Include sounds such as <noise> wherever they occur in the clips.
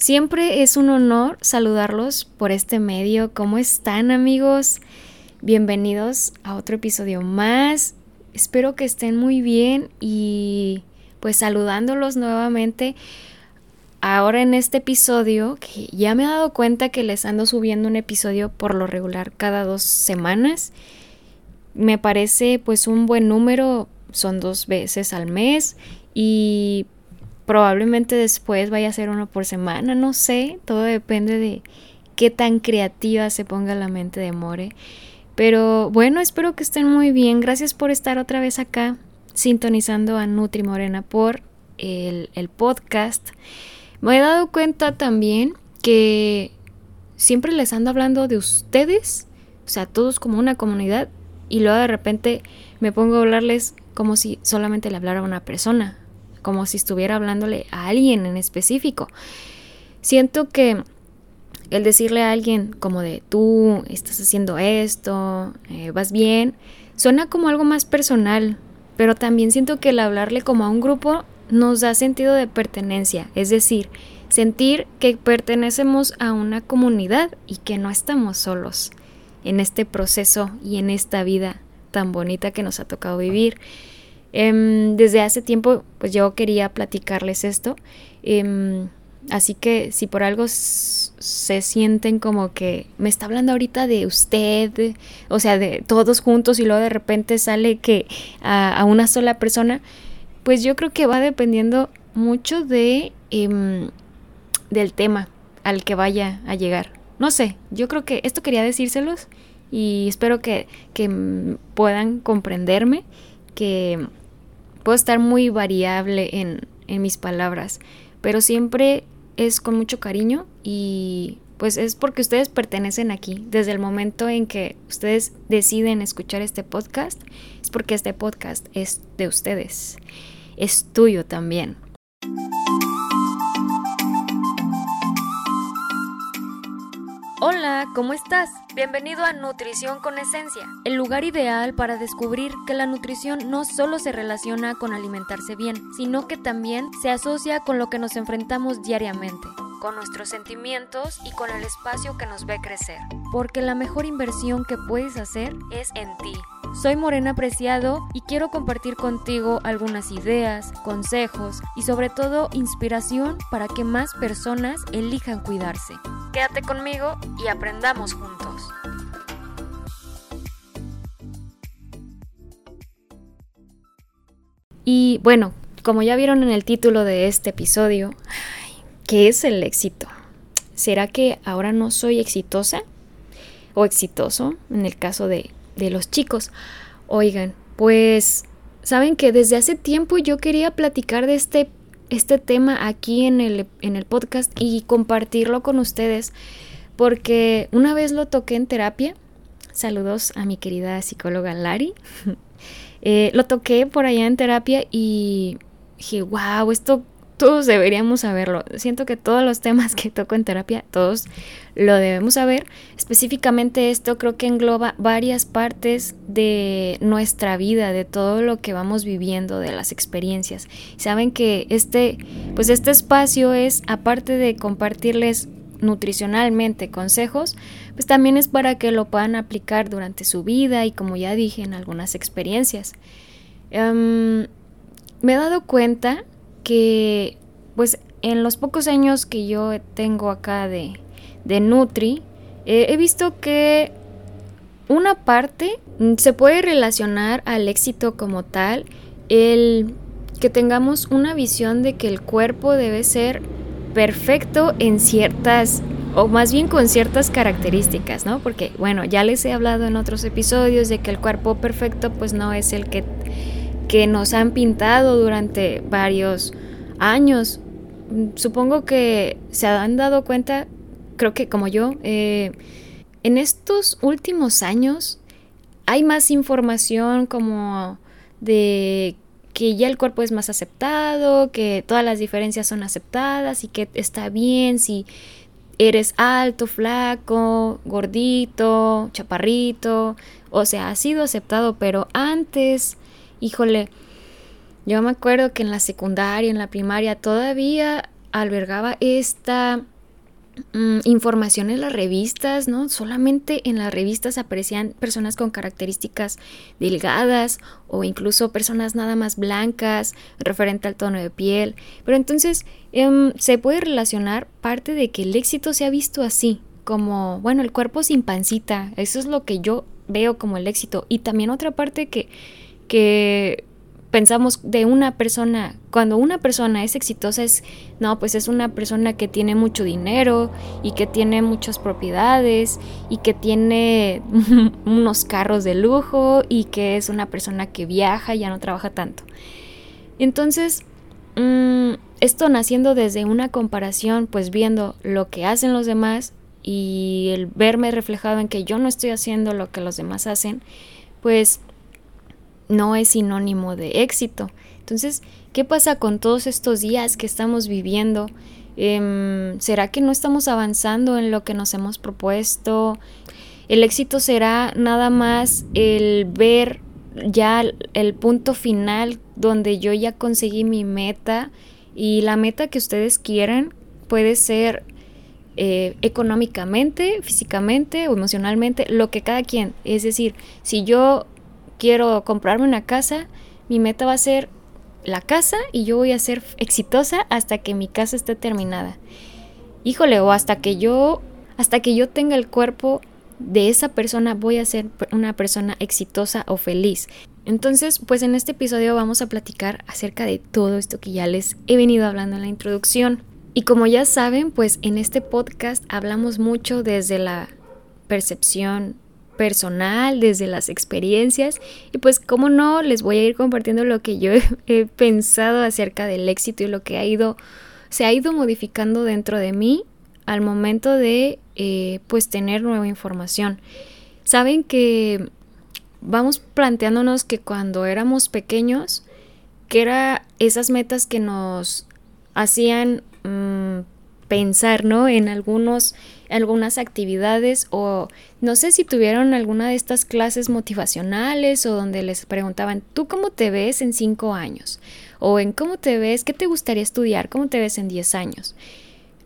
Siempre es un honor saludarlos por este medio. ¿Cómo están amigos? Bienvenidos a otro episodio más. Espero que estén muy bien y pues saludándolos nuevamente ahora en este episodio, que ya me he dado cuenta que les ando subiendo un episodio por lo regular cada dos semanas. Me parece pues un buen número, son dos veces al mes y probablemente después vaya a ser uno por semana, no sé, todo depende de qué tan creativa se ponga la mente de More. Pero bueno, espero que estén muy bien. Gracias por estar otra vez acá sintonizando a Nutri Morena por el, el podcast. Me he dado cuenta también que siempre les ando hablando de ustedes, o sea, todos como una comunidad, y luego de repente me pongo a hablarles como si solamente le hablara a una persona, como si estuviera hablándole a alguien en específico. Siento que el decirle a alguien como de tú estás haciendo esto, eh, vas bien, suena como algo más personal, pero también siento que el hablarle como a un grupo nos da sentido de pertenencia, es decir, sentir que pertenecemos a una comunidad y que no estamos solos en este proceso y en esta vida tan bonita que nos ha tocado vivir. Em, desde hace tiempo, pues yo quería platicarles esto. Em, así que si por algo se sienten como que me está hablando ahorita de usted, o sea, de todos juntos y luego de repente sale que a una sola persona, pues yo creo que va dependiendo mucho de em, del tema al que vaya a llegar. No sé, yo creo que esto quería decírselos y espero que, que puedan comprenderme, que puedo estar muy variable en, en mis palabras, pero siempre es con mucho cariño y pues es porque ustedes pertenecen aquí. Desde el momento en que ustedes deciden escuchar este podcast, es porque este podcast es de ustedes. Es tuyo también. Hola, ¿cómo estás? Bienvenido a Nutrición con Esencia, el lugar ideal para descubrir que la nutrición no solo se relaciona con alimentarse bien, sino que también se asocia con lo que nos enfrentamos diariamente con nuestros sentimientos y con el espacio que nos ve crecer. Porque la mejor inversión que puedes hacer es en ti. Soy Morena Preciado y quiero compartir contigo algunas ideas, consejos y sobre todo inspiración para que más personas elijan cuidarse. Quédate conmigo y aprendamos juntos. Y bueno, como ya vieron en el título de este episodio, ¿Qué es el éxito? ¿Será que ahora no soy exitosa o exitoso en el caso de, los chicos? Oigan, pues saben que desde hace tiempo yo quería platicar de este, este tema aquí en el, en el podcast y compartirlo con ustedes porque una vez lo toqué en terapia. Saludos a mi querida psicóloga Lari. <laughs> Eh, lo toqué por allá en terapia y dije, wow, esto todos deberíamos saberlo. Siento que todos los temas que toco en terapia, todos lo debemos saber. Específicamente esto creo que engloba varias partes de nuestra vida, de todo lo que vamos viviendo, de las experiencias. Saben que este, pues este espacio es, aparte de compartirles nutricionalmente consejos, pues también es para que lo puedan aplicar durante su vida y como ya dije en algunas experiencias. Em, me he dado cuenta que pues en los pocos años que yo tengo acá de, de Nutri, eh, he visto que una parte se puede relacionar al éxito como tal, el que tengamos una visión de que el cuerpo debe ser perfecto en ciertas, o más bien con ciertas características, ¿no? Porque, bueno, ya les he hablado en otros episodios de que el cuerpo perfecto pues no es el que que nos han pintado durante varios años. Supongo que se han dado cuenta, creo que como yo, eh, en estos últimos años hay más información como de que ya el cuerpo es más aceptado, que todas las diferencias son aceptadas y que está bien si eres alto, flaco, gordito, chaparrito, o sea, ha sido aceptado, pero antes híjole, yo me acuerdo que en la secundaria, en la primaria, todavía albergaba esta mm, información en las revistas, ¿no? Solamente en las revistas aparecían personas con características delgadas o incluso personas nada más blancas referente al tono de piel. Pero entonces em, se puede relacionar parte de que el éxito se ha visto así, como, bueno, el cuerpo sin pancita, eso es lo que yo veo como el éxito. Y también otra parte que, que pensamos de una persona, cuando una persona es exitosa es, no, pues es una persona que tiene mucho dinero y que tiene muchas propiedades y que tiene <laughs> unos carros de lujo y que es una persona que viaja y ya no trabaja tanto. Entonces, mm, esto naciendo desde una comparación, pues viendo lo que hacen los demás y el verme reflejado en que yo no estoy haciendo lo que los demás hacen, pues no es sinónimo de éxito. Entonces, ¿qué pasa con todos estos días que estamos viviendo? Em, ¿Será que no estamos avanzando en lo que nos hemos propuesto? El éxito será nada más el ver ya el punto final donde yo ya conseguí mi meta y la meta que ustedes quieran puede ser eh, económicamente, físicamente o emocionalmente, lo que cada quien. Es decir, si yo quiero comprarme una casa, mi meta va a ser la casa y yo voy a ser exitosa hasta que mi casa esté terminada. Híjole, o hasta que yo hasta que yo tenga el cuerpo de esa persona voy a ser una persona exitosa o feliz. Entonces, pues en este episodio vamos a platicar acerca de todo esto que ya les he venido hablando en la introducción. Y como ya saben, pues en este podcast hablamos mucho desde la percepción personal, desde las experiencias y pues como no, les voy a ir compartiendo lo que yo <laughs> he, pensado acerca del éxito y lo que ha ido, se ha ido modificando dentro de mí al momento de eh, pues tener nueva información. Saben que vamos planteándonos que cuando éramos pequeños, que era esas metas que nos hacían mm, pensar, ¿no? En algunos, algunas actividades o no sé si tuvieron alguna de estas clases motivacionales o donde les preguntaban, ¿tú cómo te ves en cinco años? O en cómo te ves, qué te gustaría estudiar, cómo te ves en diez años.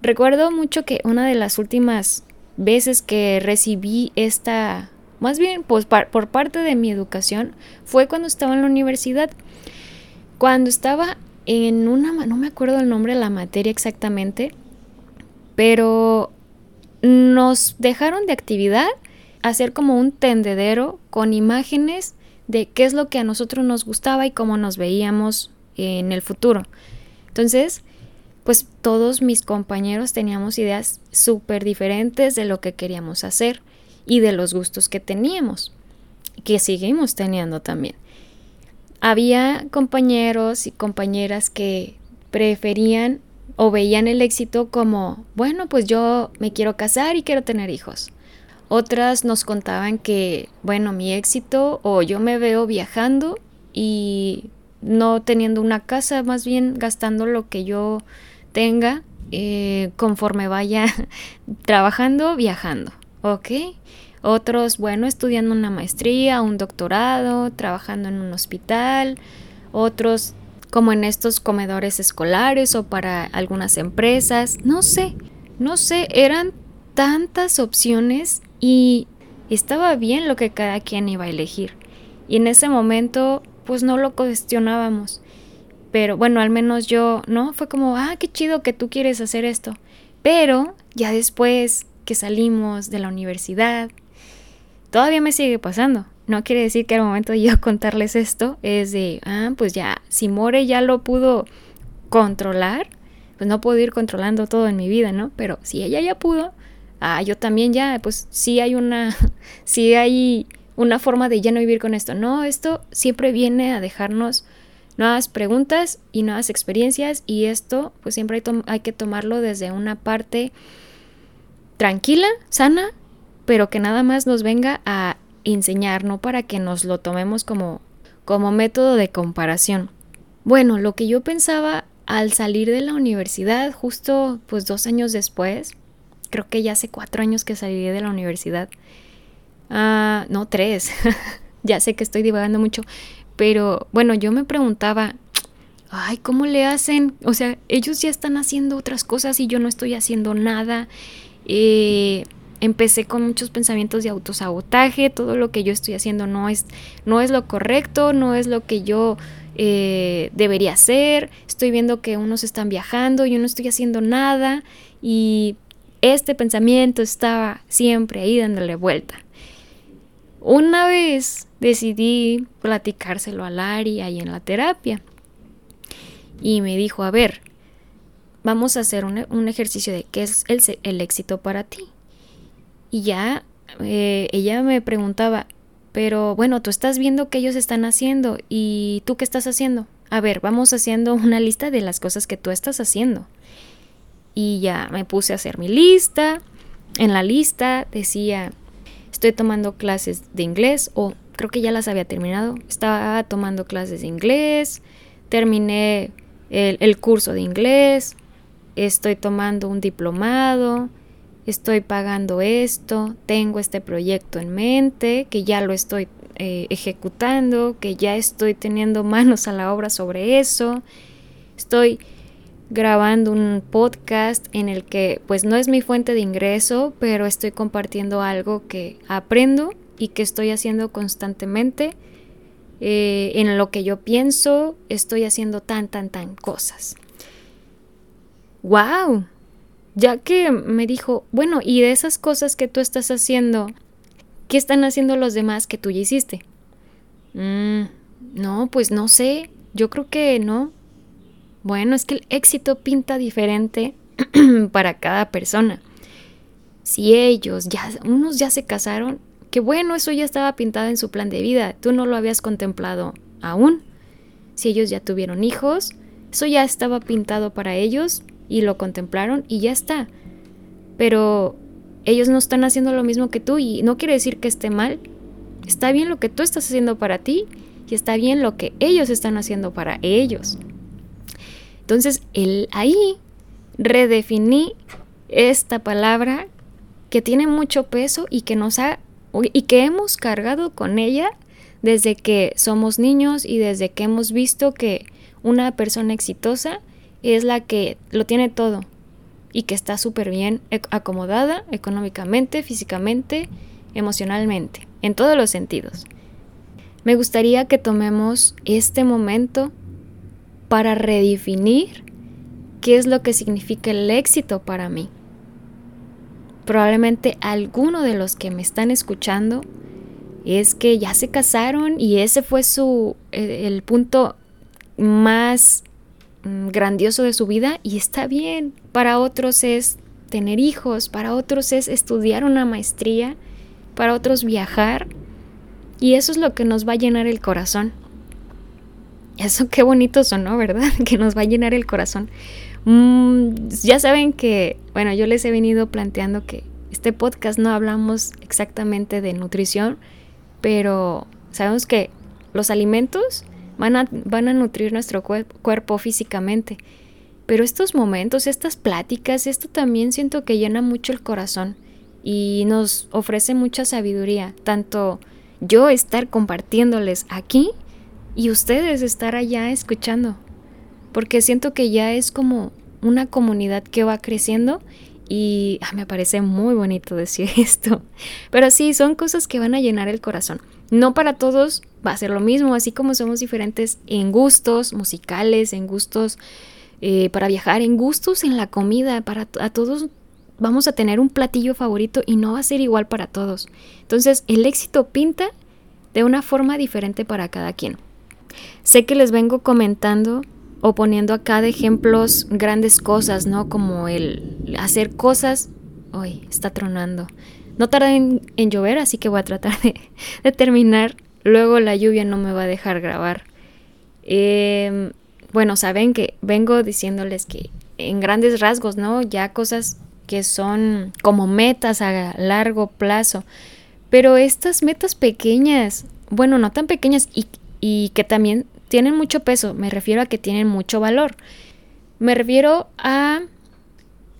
Recuerdo mucho que una de las últimas veces que recibí esta, más bien pues, por parte de mi educación, fue cuando estaba en la universidad. Cuando estaba en una, no me acuerdo el nombre de la materia exactamente, pero nos dejaron de actividad hacer como un tendedero con imágenes de qué es lo que a nosotros nos gustaba y cómo nos veíamos en el futuro. Entonces, pues todos mis compañeros teníamos ideas súper diferentes de lo que queríamos hacer y de los gustos que teníamos, que seguimos teniendo también. Había compañeros y compañeras que preferían o veían el éxito como, bueno, pues yo me quiero casar y quiero tener hijos. Otras nos contaban que, bueno, mi éxito o yo me veo viajando y no teniendo una casa, más bien gastando lo que yo tenga eh, conforme vaya <laughs> trabajando, viajando, ¿ok? Otros, bueno, estudiando una maestría, un doctorado, trabajando en un hospital. Otros como en estos comedores escolares o para algunas empresas, no sé, no sé, eran tantas opciones y estaba bien lo que cada quien iba a elegir. Y en ese momento pues no lo cuestionábamos. Pero bueno, al menos yo, ¿no? Fue como, ah, qué chido que tú quieres hacer esto. Pero ya después que salimos de la universidad, todavía me sigue pasando. No quiere decir que al momento de yo <laughs> contarles esto es de, ah, pues ya, si More ya lo pudo controlar, pues no puedo ir controlando todo en mi vida, ¿no? Pero si ella ya pudo, ah, yo también ya, pues sí hay una, <laughs> sí hay una forma de ya no vivir con esto. No, esto siempre viene a dejarnos nuevas preguntas y nuevas experiencias y esto pues siempre hay, hay que tomarlo desde una parte tranquila, sana, pero que nada más nos venga a enseñar, no para que nos lo tomemos como, como método de comparación. Bueno, lo que yo pensaba al salir de la universidad, justo pues dos años después, creo que ya hace cuatro años que salí de la universidad, ah, no tres, <laughs> ya sé que estoy divagando mucho, pero bueno, yo me preguntaba, ay, ¿cómo le hacen? O sea, ellos ya están haciendo otras cosas y yo no estoy haciendo nada. Eh, empecé con muchos pensamientos de autosabotaje, todo lo que yo estoy haciendo no es, no es lo correcto, no es lo que yo eh, debería hacer, estoy viendo que unos están viajando, yo no estoy haciendo nada y este pensamiento estaba siempre ahí dándole vuelta. Una vez decidí platicárselo a Lari ahí en la terapia y me dijo, a ver, vamos a hacer un, ejercicio de qué es el, éxito para ti. Y ya eh, ella me preguntaba, pero bueno, tú estás viendo qué ellos están haciendo y tú qué estás haciendo. A ver, vamos haciendo <laughs> una lista de las cosas que tú estás haciendo. Y ya me puse a hacer mi lista. En la lista decía, estoy tomando clases de inglés o creo que ya las había terminado. Estaba tomando clases de inglés, terminé el, curso de inglés, estoy tomando un diplomado, estoy pagando esto, tengo este proyecto en mente, que ya lo estoy eh, ejecutando, que ya estoy teniendo <laughs> manos a la obra sobre eso, estoy grabando un podcast en el que pues no es mi fuente de ingreso, pero estoy compartiendo algo que aprendo y que estoy haciendo constantemente eh, en lo que yo pienso, estoy haciendo tan, tan, tan cosas. ¡Wow! Ya que me dijo, bueno, y de esas cosas que tú estás haciendo, ¿qué están haciendo los demás que tú ya hiciste? Mm, no, pues no sé, yo creo que no. Bueno, es que el éxito pinta diferente <clears throat> para cada persona. Si ellos ya, unos ya se casaron, que bueno, eso ya estaba pintado en su plan de vida, tú no lo habías contemplado aún. Si ellos ya tuvieron hijos, eso ya estaba pintado para ellos y lo contemplaron y ya está. Pero ellos no están haciendo lo mismo que tú y no quiere decir que esté mal. Está bien lo que tú estás haciendo para ti y está bien lo que ellos están haciendo para ellos. Entonces, el, ahí redefiní esta palabra que tiene mucho peso y que nos ha y que hemos cargado con ella desde que somos niños y desde que hemos visto que una persona exitosa es la que lo tiene todo y que está súper bien acomodada económicamente, físicamente, emocionalmente, en todos los sentidos. Me gustaría que tomemos este momento para redefinir qué es lo que significa el éxito para mí probablemente alguno de los que me están escuchando es que ya se casaron y ese fue su eh, el punto más grandioso de su vida y está bien. Para otros es tener hijos, para otros es estudiar una maestría, para otros viajar y eso es lo que nos va a llenar el corazón. Eso qué bonito sonó, ¿verdad? <laughs> Que nos va a llenar el corazón. Mm, ya saben que, bueno, yo les he venido planteando que este podcast no hablamos exactamente de nutrición, pero sabemos que los alimentos van a, van a nutrir nuestro cuerpo físicamente. Pero estos momentos, estas pláticas, esto también siento que llena mucho el corazón y nos ofrece mucha sabiduría, tanto yo estar compartiéndoles aquí y ustedes estar allá escuchando porque siento que ya es como una comunidad que va creciendo y ah, me parece muy bonito decir <laughs> esto. Pero sí, son cosas que van a llenar el corazón. No para todos va a ser lo mismo, así como somos diferentes en gustos musicales, en gustos eh, para viajar, en gustos en la comida, para a todos vamos a tener un platillo favorito y no va a ser igual para todos. Entonces el éxito pinta de una forma diferente para cada quien. Sé que les vengo comentando o poniendo acá de ejemplos grandes cosas, ¿no? Como el hacer cosas... Uy, está tronando. No tarda en, llover, así que voy a tratar de, terminar. Luego la lluvia no me va a dejar grabar. Em, bueno, saben que vengo diciéndoles que en grandes rasgos, ¿no? Ya cosas que son como metas a largo plazo. Pero estas metas pequeñas, bueno, no tan pequeñas y, y que también tienen mucho peso, me refiero a que tienen mucho valor. Me refiero a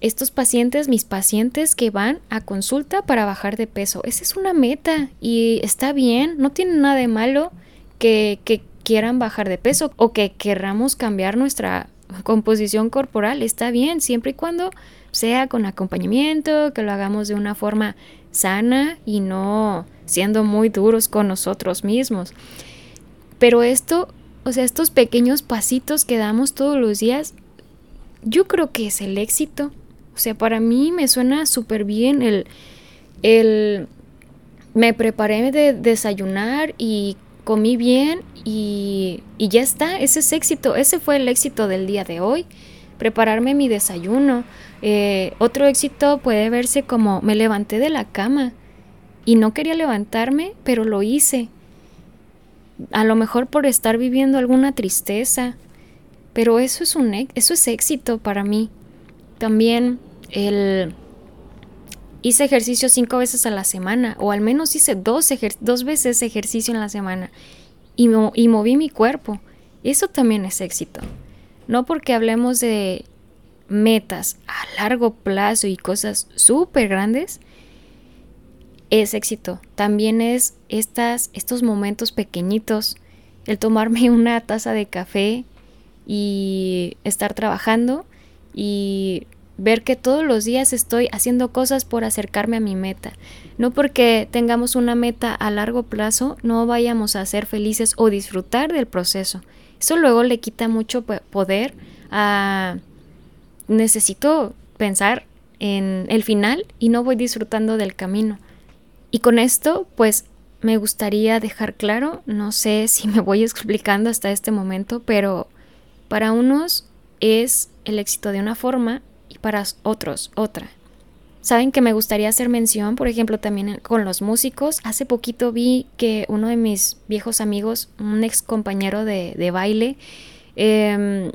estos pacientes, mis pacientes que van a consulta para bajar de peso. Esa es una meta y está bien, no tiene nada de malo que, quieran bajar de peso o que querramos cambiar nuestra composición corporal. Está bien, siempre y cuando sea con acompañamiento, que lo hagamos de una forma sana y no siendo muy duros con nosotros mismos. Pero esto, o sea, estos pequeños pasitos que damos todos los días, yo creo que es el éxito. O sea, para mí me suena súper bien el, el... Me preparé de desayunar y comí bien y, y ya está, ese es éxito, ese fue el éxito del día de hoy, prepararme mi desayuno. Eh, otro éxito puede verse como me levanté de la cama y no quería levantarme, pero lo hice. A lo mejor por estar viviendo alguna tristeza, pero eso es un eso es éxito para mí. También el hice ejercicio cinco veces a la semana, o al menos hice dos, dos veces ejercicio en la semana y, y moví mi cuerpo. Eso también es éxito. No porque hablemos de metas a largo plazo y cosas súper grandes, es éxito. También es estas, estos momentos pequeñitos, el tomarme <laughs> una taza de café y estar trabajando y ver que todos los días estoy haciendo cosas por acercarme a mi meta. No porque tengamos una meta a largo plazo, no vayamos a ser felices o disfrutar del proceso. Eso luego le quita mucho poder a... Necesito pensar en el final y no voy disfrutando del camino. Y con esto, pues me gustaría dejar claro, no sé <laughs> si me voy explicando hasta este momento, pero para unos es el éxito de una forma para otros otra. Saben que me gustaría hacer mención, por ejemplo, también con los músicos. Hace poquito vi que uno de mis viejos amigos, un ex compañero de, baile, em,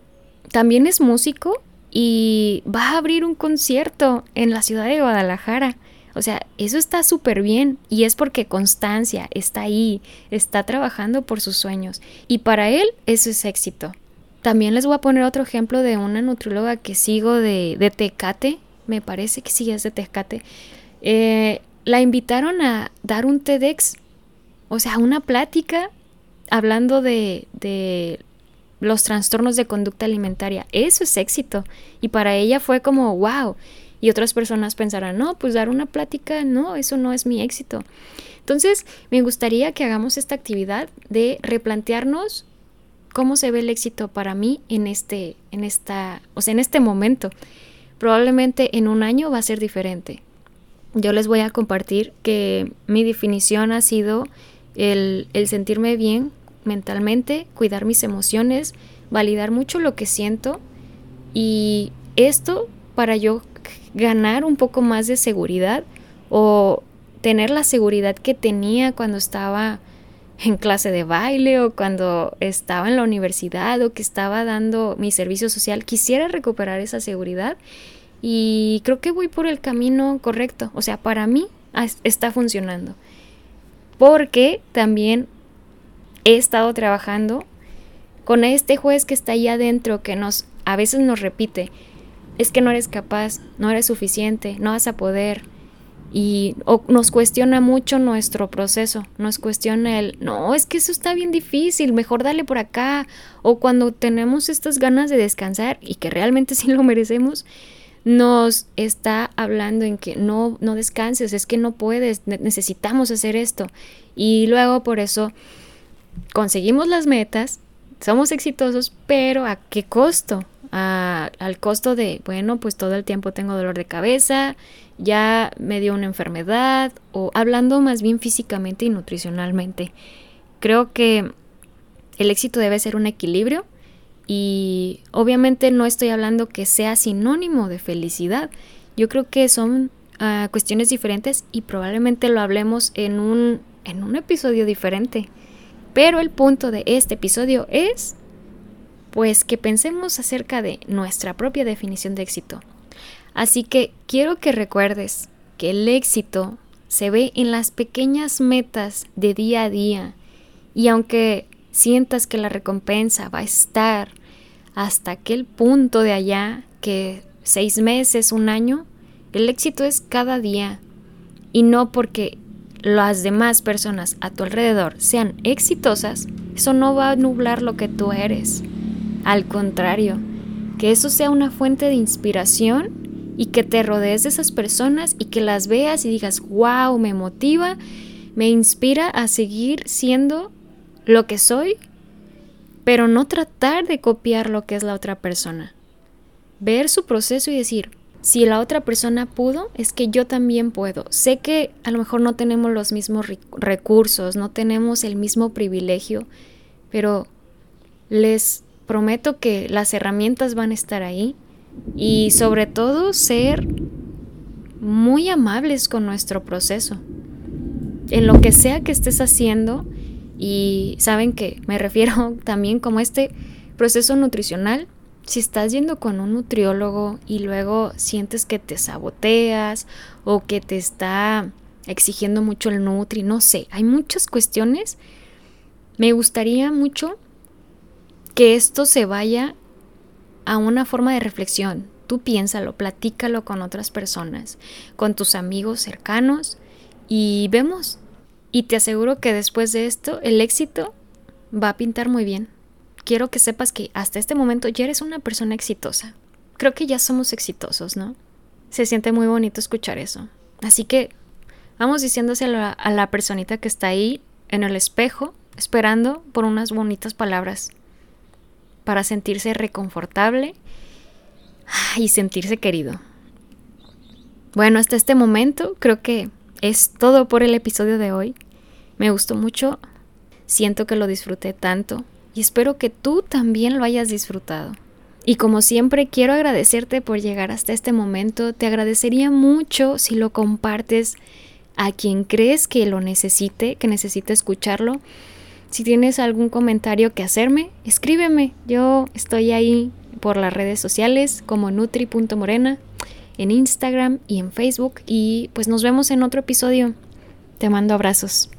también es músico y va a abrir un concierto en la ciudad de Guadalajara. O sea, eso está súper bien y es porque constancia está ahí, está trabajando por sus sueños y para él eso es éxito. También les voy a poner otro ejemplo de una nutrióloga que sigo de, de Tecate, me parece que sí es de Tecate. Eh, la invitaron a dar un TEDx, o sea, una plática hablando de, de los trastornos de conducta alimentaria. Eso es éxito. Y para ella fue como, wow. Y otras personas pensarán, no, pues dar una plática, no, eso no es mi éxito. Entonces, me gustaría que hagamos esta actividad de replantearnos cómo se ve el éxito para mí en este, en esta, o sea, en este momento. Probablemente en un año va a ser diferente. Yo les voy a compartir que mi definición ha sido el, el sentirme bien mentalmente, cuidar mis emociones, validar mucho lo que siento y esto para yo ganar un poco más de seguridad o tener la seguridad que tenía cuando estaba en clase de baile o cuando estaba en la universidad o que estaba dando mi servicio social, quisiera recuperar esa seguridad y creo que voy por el camino correcto. O sea, para mí está funcionando. Porque también he estado trabajando con este juez que está ahí adentro que nos a veces nos repite, es que no eres capaz, no eres suficiente, no vas a poder, y nos cuestiona mucho nuestro proceso, nos cuestiona el, no, es que eso está bien difícil, mejor dale por acá, o cuando tenemos estas ganas de descansar y que realmente <laughs> sí lo merecemos, nos está hablando en que no, no descanses, es que no puedes, necesitamos hacer esto. Y luego por eso conseguimos las metas, somos exitosos, pero ¿a qué costo? Al costo de, bueno, pues todo el tiempo tengo dolor de cabeza, ya me dio una enfermedad o hablando más bien físicamente y nutricionalmente. Creo que el éxito debe ser un equilibrio y obviamente no estoy hablando que sea sinónimo de felicidad. Yo creo que son ah, cuestiones diferentes y probablemente lo hablemos en un, en un episodio diferente. Pero el punto de este episodio es pues que pensemos acerca de nuestra propia definición de éxito. Así que quiero que recuerdes que el éxito se ve en las pequeñas metas de día a día y aunque sientas que la recompensa va a estar hasta aquel punto de allá que seis meses, un año, el éxito es cada día y no porque las demás personas a tu alrededor sean exitosas, Eso no va a nublar lo que tú eres. Al contrario, que eso sea una fuente de inspiración y que te rodees de esas personas y que las veas y digas, wow, me motiva, me inspira a seguir siendo lo que soy, pero no tratar de copiar lo que es la otra persona. Ver su proceso y decir, si la otra persona pudo, es que yo también puedo. Sé que a lo mejor no tenemos los mismos recursos, no tenemos el mismo privilegio, pero les prometo que las herramientas van a estar ahí y sobre todo ser muy amables con nuestro proceso. En lo que sea que estés haciendo, y saben que me refiero <laughs> también como este proceso nutricional, si estás yendo con un nutriólogo y luego sientes que te saboteas o que te está exigiendo mucho el nutri, no sé, hay muchas cuestiones. Me gustaría mucho que esto se vaya a una forma de reflexión. Tú piénsalo, platícalo con otras personas, con tus amigos cercanos y vemos. Y te aseguro que después de esto el éxito va a pintar muy bien quiero que sepas que hasta este momento ya eres una persona exitosa. Creo que ya somos exitosos, ¿no? Se siente muy bonito escuchar eso. Así que vamos diciéndose a la, personita que está ahí en el espejo, esperando por unas bonitas palabras para sentirse reconfortable y sentirse querido. Bueno, hasta este momento creo que es todo por el episodio de hoy. Me gustó mucho, siento que lo disfruté tanto y espero que tú también lo hayas disfrutado. Y como siempre quiero agradecerte por llegar hasta este momento, te agradecería mucho si lo compartes a quien crees que lo necesite, que necesite escucharlo. Si tienes algún comentario que hacerme, escríbeme. Yo estoy ahí por las redes sociales como nutri.morena, en Instagram y en Facebook. Y pues nos vemos en otro episodio. Te mando abrazos.